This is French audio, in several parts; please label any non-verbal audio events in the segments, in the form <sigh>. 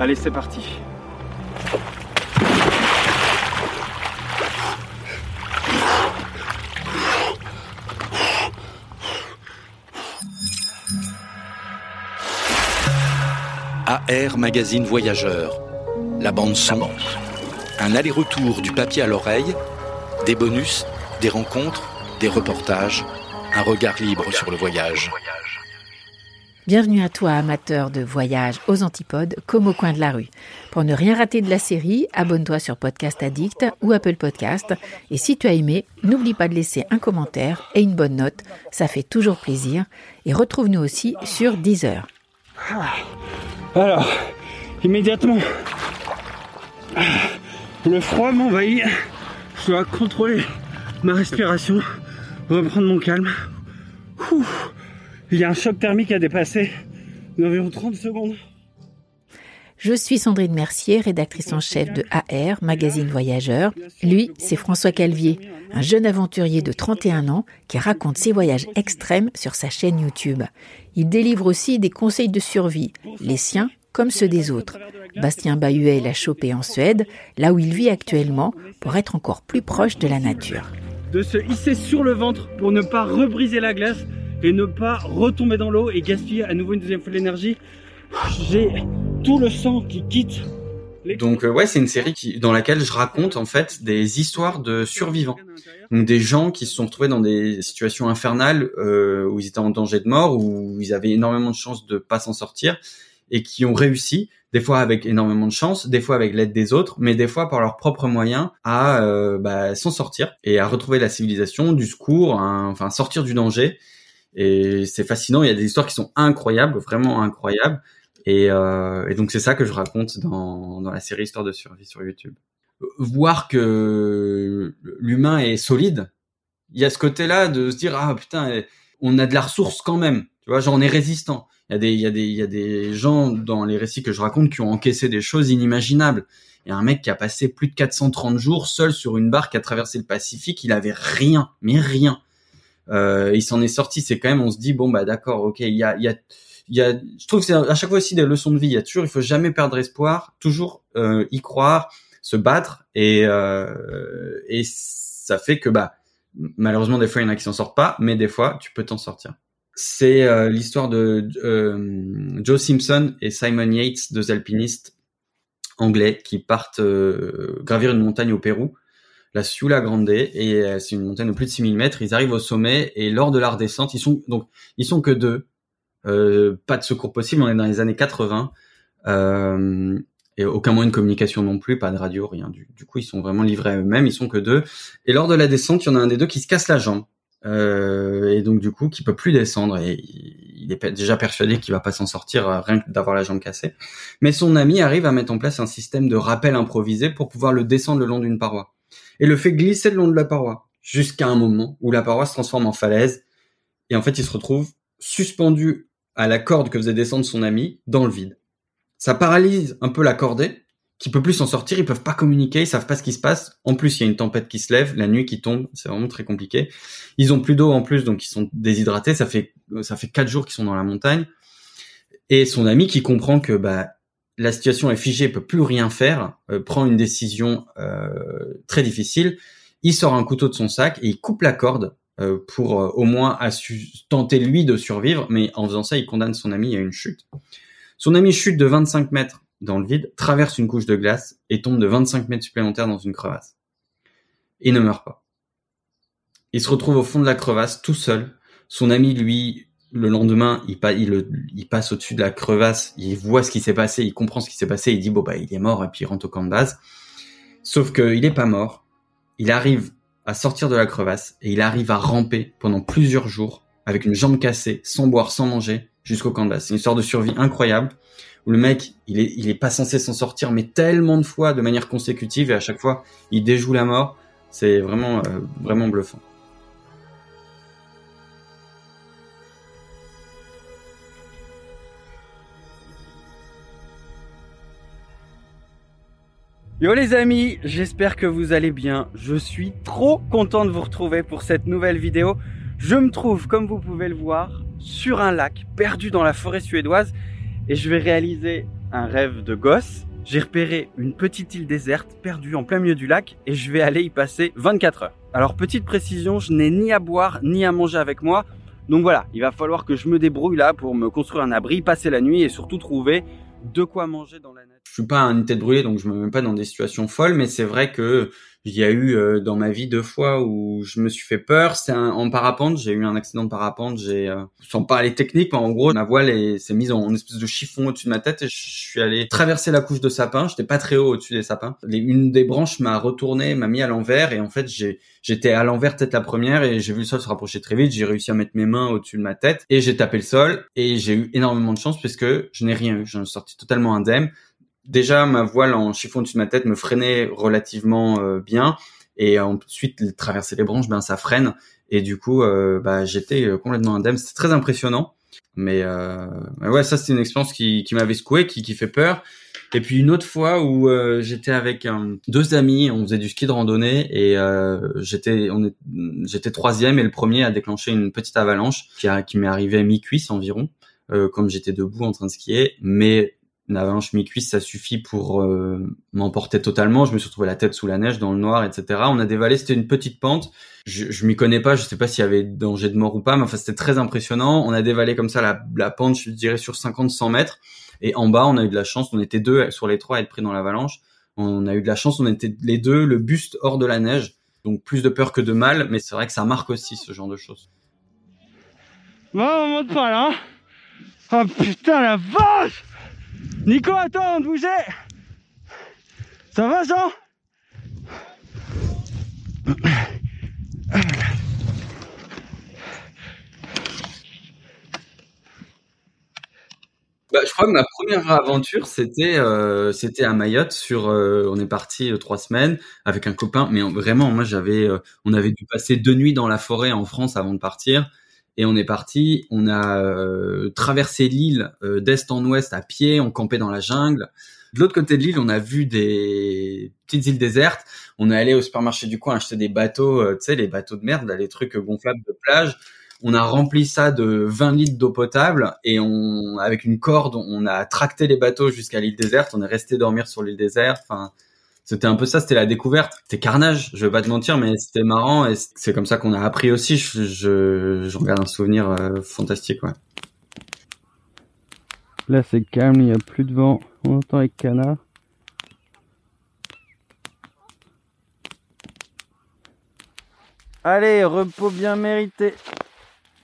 Allez, c'est parti. AR Magazine Voyageur. La bande son. Un aller-retour du papier à l'oreille. Des bonus, des rencontres, des reportages. Un regard libre sur le voyage. Bienvenue à toi, amateur de voyage aux antipodes, comme au coin de la rue. Pour ne rien rater de la série, abonne-toi sur Podcast Addict ou Apple Podcast. Et si tu as aimé, n'oublie pas de laisser un commentaire et une bonne note. Ça fait toujours plaisir. Et retrouve-nous aussi sur Deezer. Alors, immédiatement, le froid m'envahit. Je dois contrôler ma respiration, reprendre mon calme. Ouh, il y a un choc thermique à dépasser d'environ 30 secondes. Je suis Sandrine Mercier, rédactrice en chef de AR, magazine voyageur. Lui, c'est François Calvier, un jeune aventurier de 31 ans qui raconte ses voyages extrêmes sur sa chaîne YouTube. Il délivre aussi des conseils de survie, les siens comme ceux des autres. Bastien Bahuet l'a chopé en Suède, là où il vit actuellement, pour être encore plus proche de la nature. De se hisser sur le ventre pour ne pas rebriser la glace et ne pas retomber dans l'eau et gaspiller à nouveau une deuxième fois l'énergie. J'ai tout le sang qui quitte. Donc euh, ouais, c'est une série qui, dans laquelle je raconte en fait des histoires de survivants, donc des gens qui se sont retrouvés dans des situations infernales euh, où ils étaient en danger de mort, où ils avaient énormément de chances de pas s'en sortir et qui ont réussi, des fois avec énormément de chance, des fois avec l'aide des autres, mais des fois par leurs propres moyens à euh, bah, s'en sortir et à retrouver la civilisation, du secours, enfin sortir du danger. Et c'est fascinant. Il y a des histoires qui sont incroyables, vraiment incroyables. Et, euh, et donc c'est ça que je raconte dans, dans la série Histoire de survie sur YouTube. Voir que l'humain est solide, il y a ce côté-là de se dire ah putain, on a de la ressource quand même. Tu vois, genre on est résistant. Il y a des il y a des il y a des gens dans les récits que je raconte qui ont encaissé des choses inimaginables. Il y a un mec qui a passé plus de 430 jours seul sur une barque à traverser le Pacifique, il avait rien, mais rien. Euh, il s'en est sorti, c'est quand même on se dit bon bah d'accord, OK, il y a il y a il y a, je trouve que c'est à chaque fois aussi des leçons de vie. Il y a toujours, il faut jamais perdre espoir, toujours euh, y croire, se battre, et euh, et ça fait que bah malheureusement des fois il y en a qui s'en sortent pas, mais des fois tu peux t'en sortir. C'est euh, l'histoire de euh, Joe Simpson et Simon Yates, deux alpinistes anglais qui partent euh, gravir une montagne au Pérou, la Ciula Grande, et c'est une montagne de plus de 6000 mètres. Ils arrivent au sommet et lors de la redescente, ils sont donc ils sont que deux euh, pas de secours possible. On est dans les années 80 euh, et aucun moyen de communication non plus, pas de radio, rien. Du, du coup, ils sont vraiment livrés à eux-mêmes. Ils sont que deux. Et lors de la descente, il y en a un des deux qui se casse la jambe. Euh, et donc du coup qui peut plus descendre et il est déjà persuadé qu'il va pas s'en sortir euh, rien que d'avoir la jambe cassée. Mais son ami arrive à mettre en place un système de rappel improvisé pour pouvoir le descendre le long d'une paroi et le fait glisser le long de la paroi jusqu'à un moment où la paroi se transforme en falaise et en fait il se retrouve suspendu à la corde que faisait descendre son ami dans le vide. Ça paralyse un peu la cordée, qui peut plus s'en sortir, ils peuvent pas communiquer, ils savent pas ce qui se passe. En plus, il y a une tempête qui se lève, la nuit qui tombe, c'est vraiment très compliqué. Ils ont plus d'eau en plus, donc ils sont déshydratés. Ça fait ça fait quatre jours qu'ils sont dans la montagne. Et son ami qui comprend que bah la situation est figée, peut plus rien faire, euh, prend une décision euh, très difficile. Il sort un couteau de son sac et il coupe la corde euh, pour au moins tenter lui de survivre, mais en faisant ça, il condamne son ami à une chute. Son ami chute de 25 mètres dans le vide, traverse une couche de glace et tombe de 25 mètres supplémentaires dans une crevasse. Il ne meurt pas. Il se retrouve au fond de la crevasse tout seul. Son ami, lui, le lendemain, il, passe au-dessus de la crevasse, il voit ce qui s'est passé, il comprend ce qui s'est passé, il dit bon bah il est mort et puis il rentre au camp de base. Sauf qu'il n'est pas mort. Il arrive à sortir de la crevasse et il arrive à ramper pendant plusieurs jours avec une jambe cassée, sans boire, sans manger, jusqu'au camp de base. C'est une histoire de survie incroyable où le mec, il est, il est pas censé s'en sortir, mais tellement de fois de manière consécutive et à chaque fois, il déjoue la mort. C'est vraiment, euh, vraiment bluffant. Yo les amis, j'espère que vous allez bien. Je suis trop content de vous retrouver pour cette nouvelle vidéo. Je me trouve, comme vous pouvez le voir, sur un lac perdu dans la forêt suédoise et je vais réaliser un rêve de gosse. J'ai repéré une petite île déserte perdue en plein milieu du lac et je vais aller y passer 24 heures. Alors petite précision, je n'ai ni à boire ni à manger avec moi. Donc voilà, il va falloir que je me débrouille là pour me construire un abri, passer la nuit et surtout trouver de quoi manger dans la nature. Je suis pas un tête brûlée, donc je me mets pas dans des situations folles, mais c'est vrai que il y a eu euh, dans ma vie deux fois où je me suis fait peur. C'est en parapente, j'ai eu un accident de parapente. J'ai, euh, sans parler technique, mais en gros, ma voile s'est mise en espèce de chiffon au-dessus de ma tête et je suis allé traverser la couche de sapin. J'étais pas très haut au-dessus des sapins. une des branches m'a retourné, m'a mis à l'envers et en fait, j'étais à l'envers tête la première et j'ai vu le sol se rapprocher très vite. J'ai réussi à mettre mes mains au-dessus de ma tête et j'ai tapé le sol et j'ai eu énormément de chance puisque je n'ai rien eu. J'en suis sorti totalement indemne déjà ma voile en chiffon dessus de ma tête me freinait relativement euh, bien. Et ensuite traverser les branches ben ça freine. Et du coup euh, bah, j'étais euh, complètement indemne. C'était très impressionnant. Mais, ouais ça c'est une expérience qui, qui m'avait secoué qui, qui fait peur. Et puis une autre fois où j'étais avec deux amis on faisait du ski de randonnée. Et j'étais on est j'étais troisième et le premier a déclenché une petite avalanche qui, a, qui m'est arrivée à mi-cuisse environ comme j'étais debout en train de skier. Mais une avalanche mi-cuisse, ça suffit pour euh, m'emporter totalement. Je me suis retrouvé la tête sous la neige, dans le noir, etc. On a dévalé, c'était une petite pente. Je, je m'y connais pas, je sais pas s'il y avait danger de mort ou pas, mais enfin c'était très impressionnant. On a dévalé comme ça la, la pente, je dirais sur 50-100 mètres. Et en bas, on a eu de la chance, on était deux sur les trois à être pris dans l'avalanche. On a eu de la chance, on était les deux, le buste hors de la neige. Donc plus de peur que de mal, mais c'est vrai que ça marque aussi ce genre de choses. Bon, on monte pas là. Oh putain la vache Nico, attends, bougez Ça va, Jean? Bah, je crois que ma première aventure c'était euh, à Mayotte sur euh, on est parti euh, trois semaines avec un copain. Mais vraiment moi j'avais on avait dû passer deux nuits dans la forêt en France avant de partir et on est parti. On a euh, traversé l'île euh, d'est en ouest à pied. On campait dans la jungle. De l'autre côté de l'île, on a vu des petites îles désertes. On est allé au supermarché du coin acheter des bateaux, euh, tu sais, les bateaux de merde, les trucs gonflables de plage. On a rempli ça de 20 litres d'eau potable et on, avec une corde, on a tracté les bateaux jusqu'à l'île déserte. On est resté dormir sur l'île déserte. Enfin, c'était un peu ça, c'était la découverte. C'était carnage, je vais pas te mentir, mais c'était marrant et c'est comme ça qu'on a appris aussi. Je, je, regarde un souvenir euh, fantastique, ouais. Là c'est calme, il n'y a plus de vent, on entend les canards. Allez, repos bien mérité.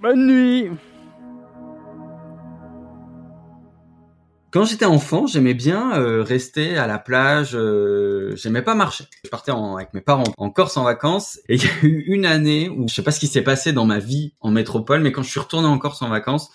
Bonne nuit Quand j'étais enfant, j'aimais bien euh, rester à la plage. Euh, j'aimais pas marcher. Je partais avec mes parents en Corse en vacances. Et il y a eu une année où je sais pas ce qui s'est passé dans ma vie en métropole, mais quand je suis retourné en Corse en vacances,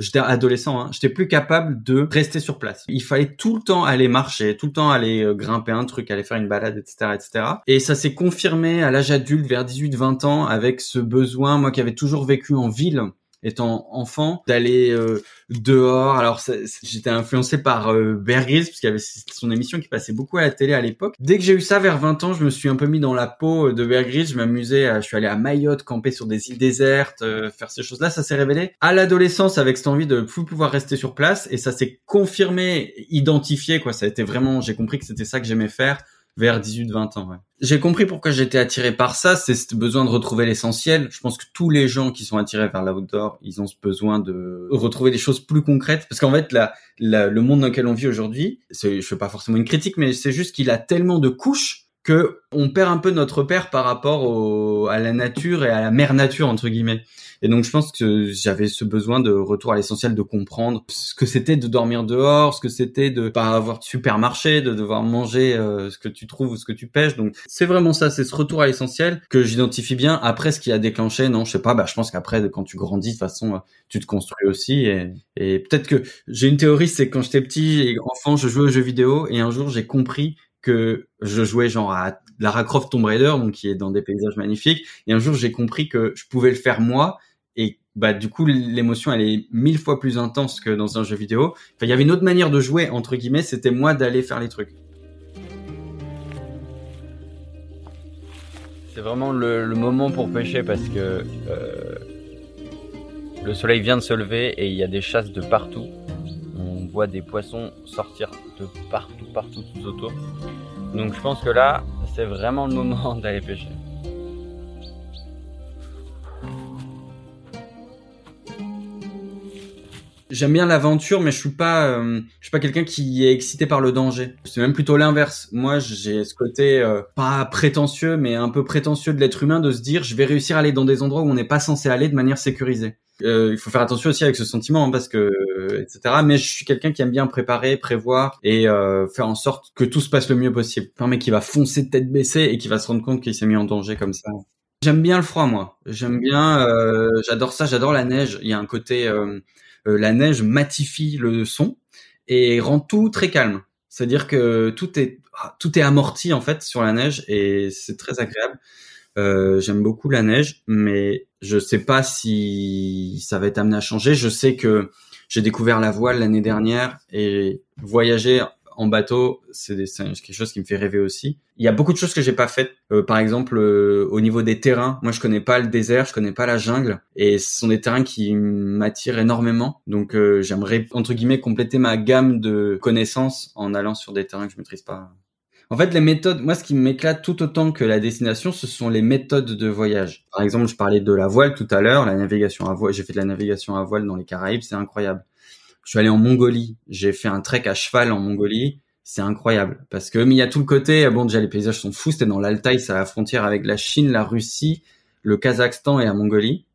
j'étais adolescent, hein, j'étais plus capable de rester sur place. Il fallait tout le temps aller marcher, tout le temps aller euh, grimper un truc, aller faire une balade, etc., etc. Et ça s'est confirmé à l'âge adulte, vers 18-20 ans, avec ce besoin, moi qui avais toujours vécu en ville étant enfant d'aller euh, dehors. Alors j'étais influencé par euh, Bear Grylls parce qu'il y avait son émission qui passait beaucoup à la télé à l'époque. Dès que j'ai eu ça vers 20 ans, je me suis un peu mis dans la peau de Bear. Je m'amusais, je suis allé à Mayotte camper sur des îles désertes, euh, faire ces choses-là. Ça s'est révélé à l'adolescence avec cette envie de plus pouvoir rester sur place et ça s'est confirmé, identifié quoi. Ça a été vraiment, j'ai compris que c'était ça que j'aimais faire vers 18-20 ans. Ouais. J'ai compris pourquoi j'étais attiré par ça, c'est ce besoin de retrouver l'essentiel. Je pense que tous les gens qui sont attirés vers l'outdoor, ils ont ce besoin de retrouver des choses plus concrètes. Parce qu'en fait, la, le monde dans lequel on vit aujourd'hui, je fais pas forcément une critique, mais c'est juste qu'il a tellement de couches que on perd un peu notre père par rapport à la nature et à la mère nature entre guillemets. Et donc je pense que j'avais ce besoin de retour à l'essentiel, de comprendre ce que c'était de dormir dehors, ce que c'était de pas avoir de supermarché, de devoir manger euh, ce que tu trouves ou ce que tu pêches. Donc c'est vraiment ça, c'est ce retour à l'essentiel que j'identifie bien. Après ce qui a déclenché, non, je sais pas. Bah je pense qu'après quand tu grandis de toute façon, tu te construis aussi. Et, et peut-être que j'ai une théorie, c'est quand j'étais petit et enfant, je jouais aux jeux vidéo et un jour j'ai compris que je jouais genre à Lara Croft Tomb Raider, donc qui est dans des paysages magnifiques. Et un jour, j'ai compris que je pouvais le faire moi. Et bah du coup, l'émotion, elle est mille fois plus intense que dans un jeu vidéo. Enfin, il y avait une autre manière de jouer entre guillemets. C'était moi d'aller faire les trucs. C'est vraiment le, moment pour pêcher parce que euh, le soleil vient de se lever et il y a des chasses de partout des poissons sortir de partout, partout tout autour. Donc je pense que là, c'est vraiment le moment <laughs> d'aller pêcher. J'aime bien l'aventure, mais je suis pas, euh, je suis pas quelqu'un qui est excité par le danger. C'est même plutôt l'inverse. Moi, j'ai ce côté euh, pas prétentieux, mais un peu prétentieux de l'être humain de se dire, je vais réussir à aller dans des endroits où on n'est pas censé aller de manière sécurisée. Euh, il faut faire attention aussi avec ce sentiment hein, parce que etc. Mais je suis quelqu'un qui aime bien préparer, prévoir et euh, faire en sorte que tout se passe le mieux possible. Un mec qui va foncer tête baissée et qui va se rendre compte qu'il s'est mis en danger comme ça. J'aime bien le froid moi. J'aime bien, euh, j'adore ça. J'adore la neige. Il y a un côté, euh, la neige matifie le son et rend tout très calme. C'est-à-dire que tout est ah, tout est amorti en fait sur la neige et c'est très agréable. Euh, j'aime beaucoup la neige, mais je sais pas si ça va être amené à changer. Je sais que j'ai découvert la voile l'année dernière et voyager en bateau, c'est quelque chose qui me fait rêver aussi. Il y a beaucoup de choses que j'ai pas faites. Euh, par exemple, euh, au niveau des terrains, moi je connais pas le désert, je connais pas la jungle, et ce sont des terrains qui m'attirent énormément. Donc j'aimerais entre guillemets compléter ma gamme de connaissances en allant sur des terrains que je maîtrise pas. En fait, les méthodes, moi, ce qui m'éclate tout autant que la destination, ce sont les méthodes de voyage. Par exemple, je parlais de la voile tout à l'heure, la navigation à voile. J'ai fait de la navigation à voile dans les Caraïbes, c'est incroyable. Je suis allé en Mongolie, j'ai fait un trek à cheval en Mongolie, c'est incroyable. Parce que, mais il y a tout le côté, bon, déjà, les paysages sont fous, c'était dans l'Altaï, c'est à la frontière avec la Chine, la Russie, le Kazakhstan et la Mongolie.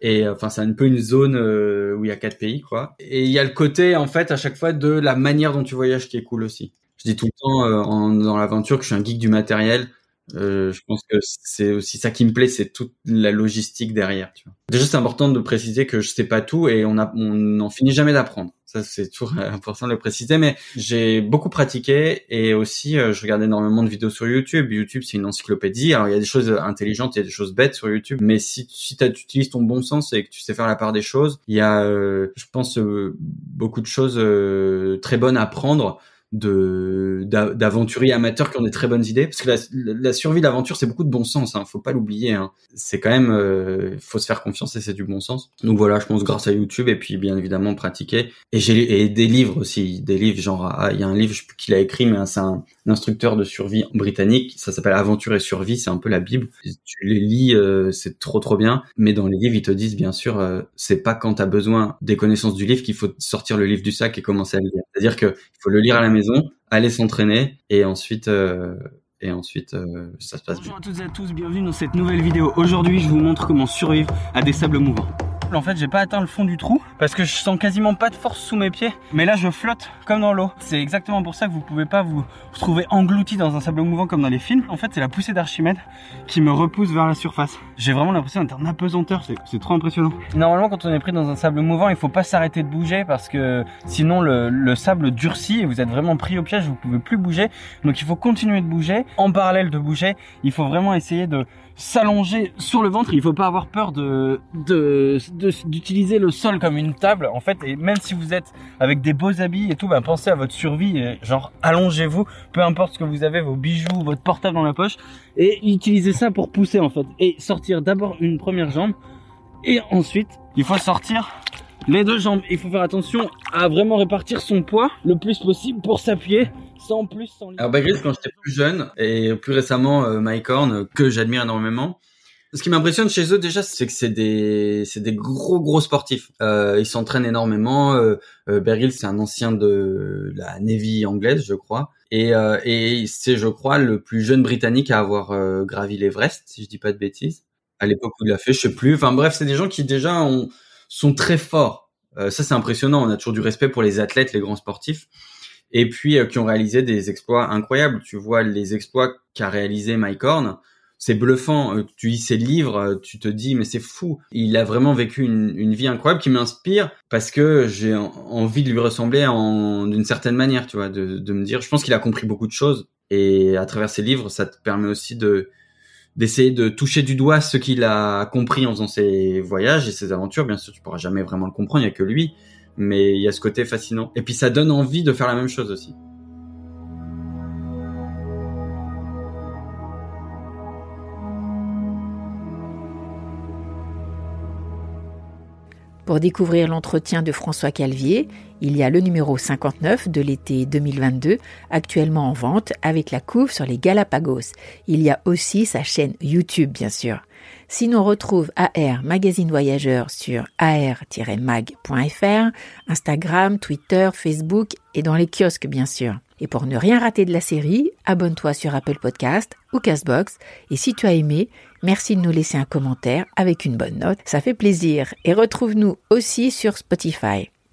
Et enfin, c'est un peu une zone euh, où il y a quatre pays, quoi. Et il y a le côté, en fait, à chaque fois, de la manière dont tu voyages qui est cool aussi je dis tout le temps euh, en, dans l'aventure que je suis un geek du matériel. Euh, je pense que c'est aussi ça qui me plaît, c'est toute la logistique derrière. Tu vois. Déjà, c'est important de préciser que je sais pas tout et on n'en finit jamais d'apprendre. Ça, c'est toujours <laughs> important de le préciser. Mais j'ai beaucoup pratiqué et aussi, euh, je regarde énormément de vidéos sur YouTube. YouTube, c'est une encyclopédie. Alors, il y a des choses intelligentes, il y a des choses bêtes sur YouTube. Mais si, si tu utilises ton bon sens et que tu sais faire la part des choses, il y a, je pense, beaucoup de choses très bonnes à prendre de d'aventuriers amateurs qui ont des très bonnes idées. Parce que la, la survie d'aventure c'est beaucoup de bon sens hein, faut pas l'oublier hein. c'est quand même euh, faut se faire confiance et c'est du bon sens. Donc voilà je pense grâce à YouTube et puis bien évidemment pratiquer. Et j'ai des livres aussi des livres genre ah, il y a un livre qu'il a écrit mais c'est un, instructeur de survie britannique. Ça s'appelle Aventure et survie c'est un peu la bible. Tu les lis euh, c'est trop trop bien. Mais dans les livres ils te disent bien sûr euh, c'est pas quand tu as besoin des connaissances du livre qu'il faut sortir le livre du sac et commencer à le lire. C'est à dire que faut le lire à la maison aller s'entraîner et ensuite euh, et ensuite euh, ça se passe Bonjour à toutes et à tous, bienvenue dans cette nouvelle vidéo. Aujourd'hui, je vous montre comment survivre à des sables mouvants en fait j'ai pas atteint le fond du trou parce que je sens quasiment pas de force sous mes pieds. Mais là je flotte comme dans l'eau. C'est exactement pour ça que vous pouvez pas vous retrouver englouti dans un sable mouvant comme dans les films. En fait c'est la poussée d'Archimède qui me repousse vers la surface. J'ai vraiment l'impression d'être en apesanteur. C'est trop impressionnant. Normalement quand on est pris dans un sable mouvant il faut pas s'arrêter de bouger parce que sinon le, le sable durcit et vous êtes vraiment pris au piège. Vous pouvez plus bouger. Donc il faut continuer de bouger. En parallèle de bouger il faut vraiment essayer de s'allonger sur le ventre. Il faut pas avoir peur de d'utiliser le sol comme une table. En fait, et même si vous êtes avec des beaux habits et tout, ben pensez à votre survie. Et genre, allongez-vous, peu importe ce que vous avez, vos bijoux, votre portable dans la poche, et utilisez ça pour pousser en fait. Et sortir d'abord une première jambe, et ensuite, il faut sortir les deux jambes. Il faut faire attention à vraiment répartir son poids le plus possible pour s'appuyer sans plus, sans Alors Bagris, quand j'étais plus jeune et plus récemment euh, Mike Horn, que j'admire énormément, Ce qui m'impressionne chez eux déjà, c'est que c'est des, c'est des gros gros sportifs. Euh, ils s'entraînent énormément. Euh, euh Beryl, c'est un ancien de la Navy anglaise, je crois, et, euh, et c'est, je crois, le plus jeune Britannique à avoir euh, gravi l'Everest, si je dis pas de bêtises. À l'époque où il l'a fait, je sais plus. Enfin bref, c'est des gens qui déjà ont, sont très forts. ça, c'est impressionnant. On a toujours du respect pour les athlètes, les grands sportifs et puis qui ont réalisé des exploits incroyables. Tu vois les exploits qu'a réalisé Mike Horn, c'est bluffant. Euh, tu lis ses livres, euh, tu te dis mais c'est fou. Il a vraiment vécu une, vie incroyable qui m'inspire parce que j'ai envie de lui ressembler en d'une certaine manière, tu vois, de, de me dire. Je pense qu'il a compris beaucoup de choses et à travers ses livres, ça te permet aussi de d'essayer de toucher du doigt ce qu'il a compris en faisant ses voyages et ses aventures. Bien sûr, tu pourras jamais vraiment le comprendre, il y a que lui, mais il y a ce côté fascinant. Et puis ça donne envie de faire la même chose aussi. Pour découvrir l'entretien de François Calvier, il y a le numéro 59 de l'été 2022, actuellement en vente avec la couve sur les Galapagos. Il y a aussi sa chaîne YouTube, bien sûr. Sinon, on retrouve AR Magazine Voyageur sur ar-mag.fr, Instagram, Twitter, Facebook et dans les kiosques, bien sûr. Et pour ne rien rater de la série, abonne-toi sur Apple Podcast ou Castbox. Et si tu as aimé, merci de nous laisser un commentaire avec une bonne note. Ça fait plaisir. Et retrouve-nous aussi sur Spotify.